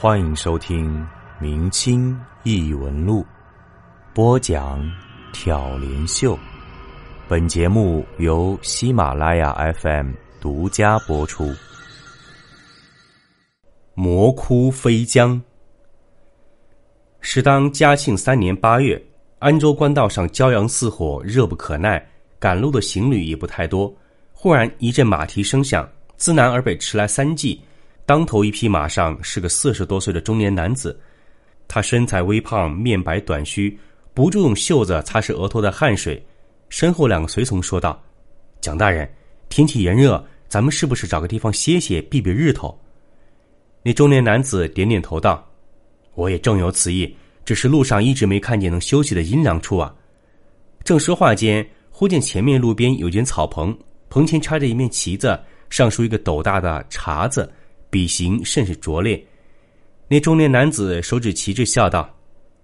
欢迎收听《明清异闻录》，播讲挑帘秀。本节目由喜马拉雅 FM 独家播出。魔窟飞江，是当嘉庆三年八月，安州官道上骄阳似火，热不可耐，赶路的行旅也不太多。忽然一阵马蹄声响，自南而北驰来三骑，当头一匹马上是个四十多岁的中年男子，他身材微胖，面白短须，不住用袖子擦拭额头的汗水。身后两个随从说道：“蒋大人，天气炎热，咱们是不是找个地方歇歇，避避日头？”那中年男子点点头道：“我也正有此意，只是路上一直没看见能休息的阴凉处啊。”正说话间，忽见前面路边有间草棚。棚前插着一面旗子，上书一个斗大的“茶”字，笔形甚是拙劣。那中年男子手指旗帜，笑道：“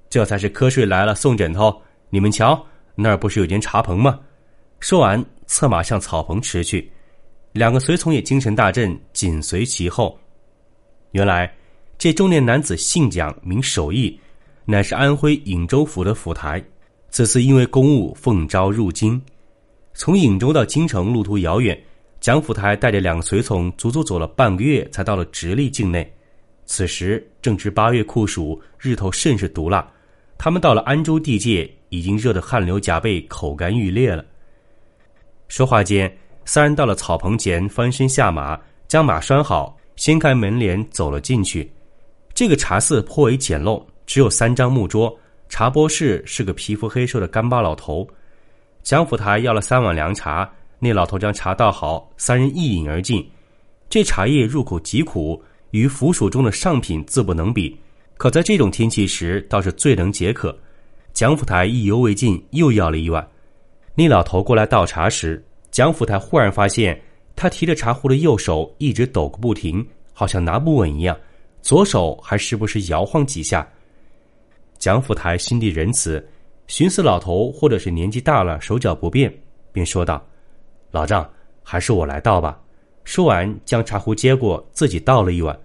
这才是瞌睡来了送枕头。你们瞧，那儿不是有间茶棚吗？”说完，策马向草棚驰去。两个随从也精神大振，紧随其后。原来，这中年男子姓蒋，名守义，乃是安徽颍州府的府台。此次因为公务奉召入京。从颍州到京城路途遥远，蒋府台带着两个随从，足足走了半个月，才到了直隶境内。此时正值八月酷暑，日头甚是毒辣。他们到了安州地界，已经热得汗流浃背，口干欲裂了。说话间，三人到了草棚前，翻身下马，将马拴好，掀开门帘走了进去。这个茶肆颇为简陋，只有三张木桌，茶博士是个皮肤黑瘦的干巴老头。蒋府台要了三碗凉茶，那老头将茶倒好，三人一饮而尽。这茶叶入口极苦，与腐蜀中的上品自不能比，可在这种天气时倒是最能解渴。蒋府台意犹未尽，又要了一碗。那老头过来倒茶时，蒋府台忽然发现他提着茶壶的右手一直抖个不停，好像拿不稳一样，左手还时不时摇晃几下。蒋府台心地仁慈。寻思老头或者是年纪大了手脚不便，便说道：“老丈，还是我来倒吧。”说完，将茶壶接过，自己倒了一碗。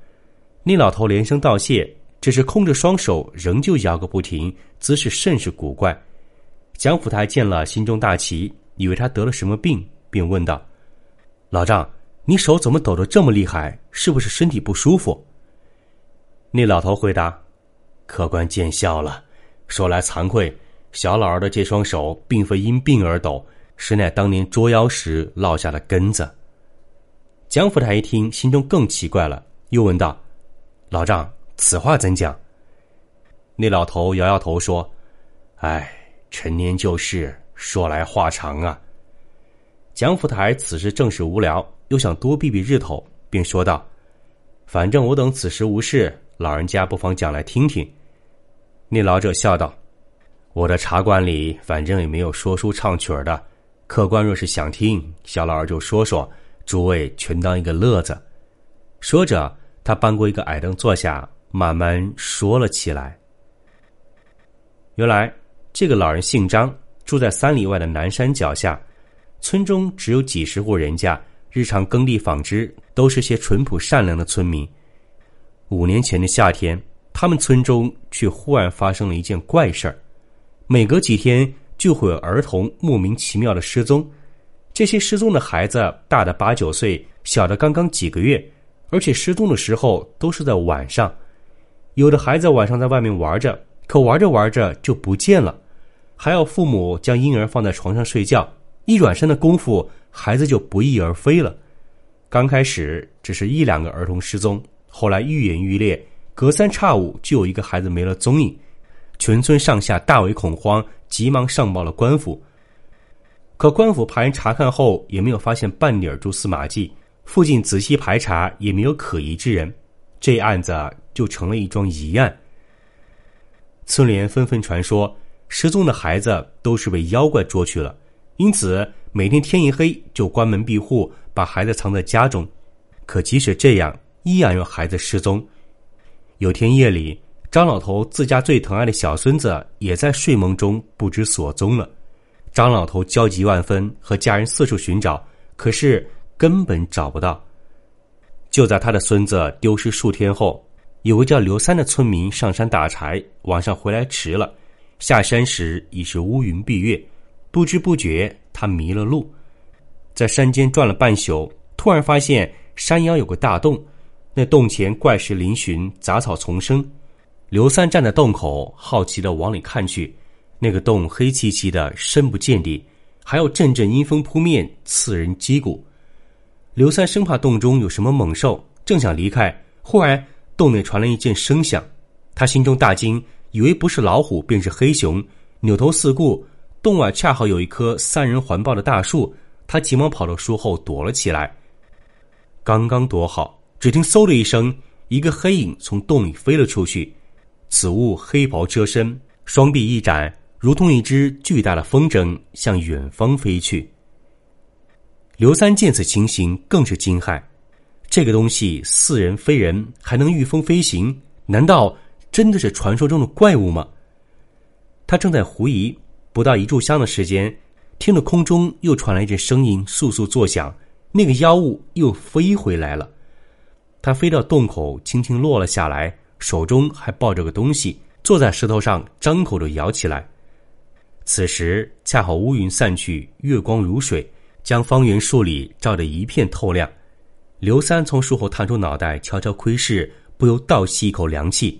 那老头连声道谢，只是空着双手，仍旧摇个不停，姿势甚是古怪。蒋府台见了，心中大奇，以为他得了什么病，便问道：“老丈，你手怎么抖得这么厉害？是不是身体不舒服？”那老头回答：“客官见笑了，说来惭愧。”小老儿的这双手并非因病而抖，实乃当年捉妖时落下的根子。蒋府台一听，心中更奇怪了，又问道：“老丈，此话怎讲？”那老头摇摇头说：“唉，陈年旧事，说来话长啊。”蒋府台此时正是无聊，又想多避避日头，便说道：“反正我等此时无事，老人家不妨讲来听听。”那老者笑道。我的茶馆里反正也没有说书唱曲儿的，客官若是想听，小老儿就说说，诸位全当一个乐子。说着，他搬过一个矮凳坐下，慢慢说了起来。原来这个老人姓张，住在三里外的南山脚下，村中只有几十户人家，日常耕地纺织，都是些淳朴善良的村民。五年前的夏天，他们村中却忽然发生了一件怪事儿。每隔几天就会有儿童莫名其妙的失踪，这些失踪的孩子大的八九岁，小的刚刚几个月，而且失踪的时候都是在晚上。有的孩子晚上在外面玩着，可玩着玩着就不见了，还要父母将婴儿放在床上睡觉，一转身的功夫，孩子就不翼而飞了。刚开始只是一两个儿童失踪，后来愈演愈烈，隔三差五就有一个孩子没了踪影。全村上下大为恐慌，急忙上报了官府。可官府派人查看后，也没有发现半点蛛丝马迹。附近仔细排查，也没有可疑之人。这案子就成了一桩疑案。村里人纷纷传说，失踪的孩子都是被妖怪捉去了，因此每天天一黑就关门闭户，把孩子藏在家中。可即使这样，依然有孩子失踪。有天夜里。张老头自家最疼爱的小孙子也在睡梦中不知所踪了，张老头焦急万分，和家人四处寻找，可是根本找不到。就在他的孙子丢失数天后，有个叫刘三的村民上山打柴，晚上回来迟了，下山时已是乌云蔽月，不知不觉他迷了路，在山间转了半宿，突然发现山腰有个大洞，那洞前怪石嶙峋，杂草丛生。刘三站在洞口，好奇的往里看去，那个洞黑漆漆的，深不见底，还有阵阵阴风扑面，刺人肌骨。刘三生怕洞中有什么猛兽，正想离开，忽然。洞内传来一阵声响，他心中大惊，以为不是老虎便是黑熊，扭头四顾，洞外恰好有一棵三人环抱的大树，他急忙跑到树后躲了起来。刚刚躲好，只听嗖的一声，一个黑影从洞里飞了出去，此物黑袍遮身，双臂一展，如同一只巨大的风筝，向远方飞去。刘三见此情形，更是惊骇。这个东西似人非人，还能御风飞行，难道真的是传说中的怪物吗？他正在狐疑，不到一炷香的时间，听着空中又传来一阵声音，簌簌作响。那个妖物又飞回来了。他飞到洞口，轻轻落了下来，手中还抱着个东西，坐在石头上，张口就咬起来。此时恰好乌云散去，月光如水，将方圆数里照得一片透亮。刘三从树后探出脑袋，悄悄窥视，不由倒吸一口凉气。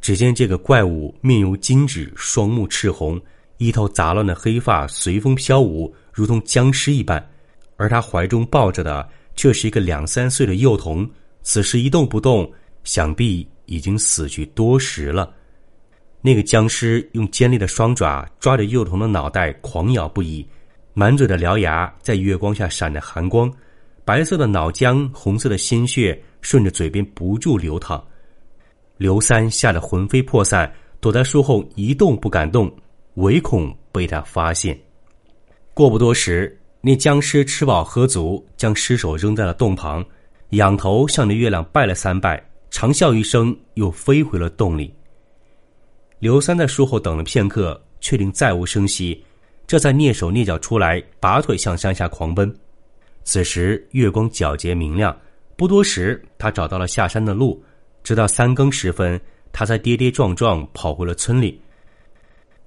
只见这个怪物面如金纸，双目赤红，一头杂乱的黑发随风飘舞，如同僵尸一般。而他怀中抱着的却是一个两三岁的幼童，此时一动不动，想必已经死去多时了。那个僵尸用尖利的双爪抓着幼童的脑袋，狂咬不已，满嘴的獠牙在月光下闪着寒光。白色的脑浆，红色的鲜血顺着嘴边不住流淌。刘三吓得魂飞魄散，躲在树后一动不敢动，唯恐被他发现。过不多时，那僵尸吃饱喝足，将尸首扔在了洞旁，仰头向着月亮拜了三拜，长啸一声，又飞回了洞里。刘三在树后等了片刻，确定再无声息，这才蹑手蹑脚出来，拔腿向山下狂奔。此时月光皎洁明亮，不多时，他找到了下山的路。直到三更时分，他才跌跌撞撞跑回了村里。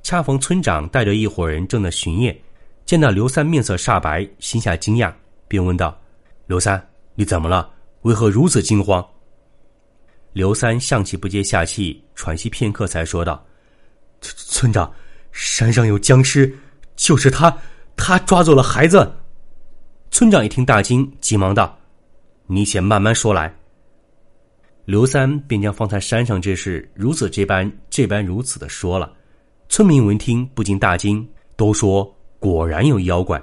恰逢村长带着一伙人正在巡夜，见到刘三面色煞白，心下惊讶，便问道：“刘三，你怎么了？为何如此惊慌？”刘三上气不接下气，喘息片刻，才说道：“村村长，山上有僵尸，就是他，他抓走了孩子。”村长一听大惊，急忙道：“你且慢慢说来。”刘三便将方才山上之事如此这般、这般如此的说了。村民闻听不禁大惊，都说果然有妖怪。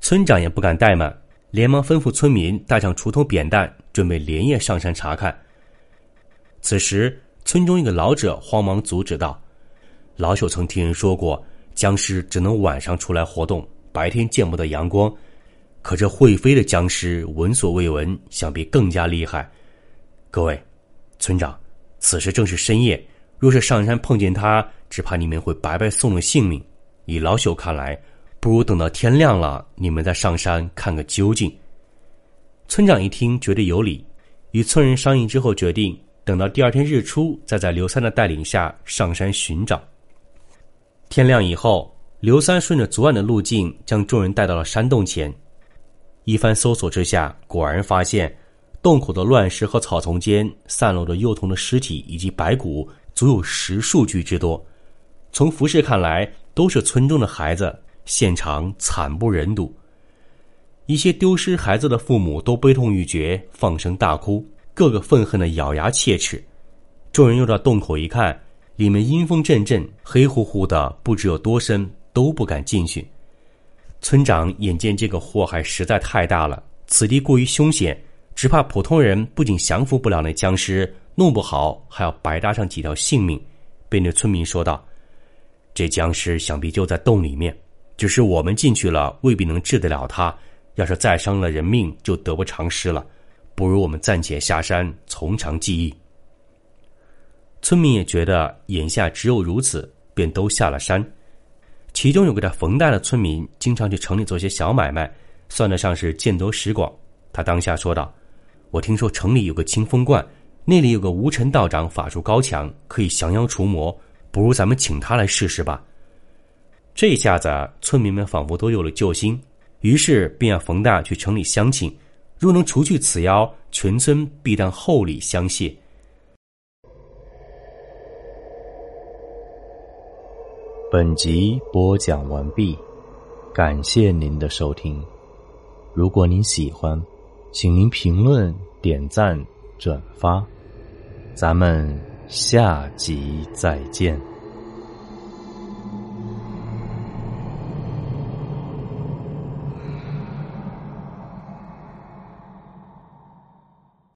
村长也不敢怠慢，连忙吩咐村民带上锄头、扁担，准备连夜上山查看。此时，村中一个老者慌忙阻止道：“老朽曾听人说过，僵尸只能晚上出来活动，白天见不得阳光。”可这会飞的僵尸闻所未闻，想必更加厉害。各位，村长，此时正是深夜，若是上山碰见他，只怕你们会白白送了性命。以老朽看来，不如等到天亮了，你们再上山看个究竟。村长一听，觉得有理，与村人商议之后，决定等到第二天日出，再在刘三的带领下上山寻找。天亮以后，刘三顺着昨晚的路径，将众人带到了山洞前。一番搜索之下，果然发现洞口的乱石和草丛间散落着幼童的尸体以及白骨，足有十数具之多。从服饰看来，都是村中的孩子，现场惨不忍睹。一些丢失孩子的父母都悲痛欲绝，放声大哭，个个愤恨的咬牙切齿。众人又到洞口一看，里面阴风阵阵，黑乎乎的，不知有多深，都不敢进去。村长眼见这个祸害实在太大了，此地过于凶险，只怕普通人不仅降服不了那僵尸，弄不好还要白搭上几条性命，便对村民说道：“这僵尸想必就在洞里面，只是我们进去了未必能治得了他。要是再伤了人命，就得不偿失了。不如我们暂且下山，从长计议。”村民也觉得眼下只有如此，便都下了山。其中有个叫冯大的村民，经常去城里做些小买卖，算得上是见多识广。他当下说道：“我听说城里有个清风观，那里有个无尘道长，法术高强，可以降妖除魔，不如咱们请他来试试吧。这下子，村民们仿佛都有了救星，于是便让冯大去城里相请，若能除去此妖，全村必当厚礼相谢。本集播讲完毕，感谢您的收听。如果您喜欢，请您评论、点赞、转发，咱们下集再见。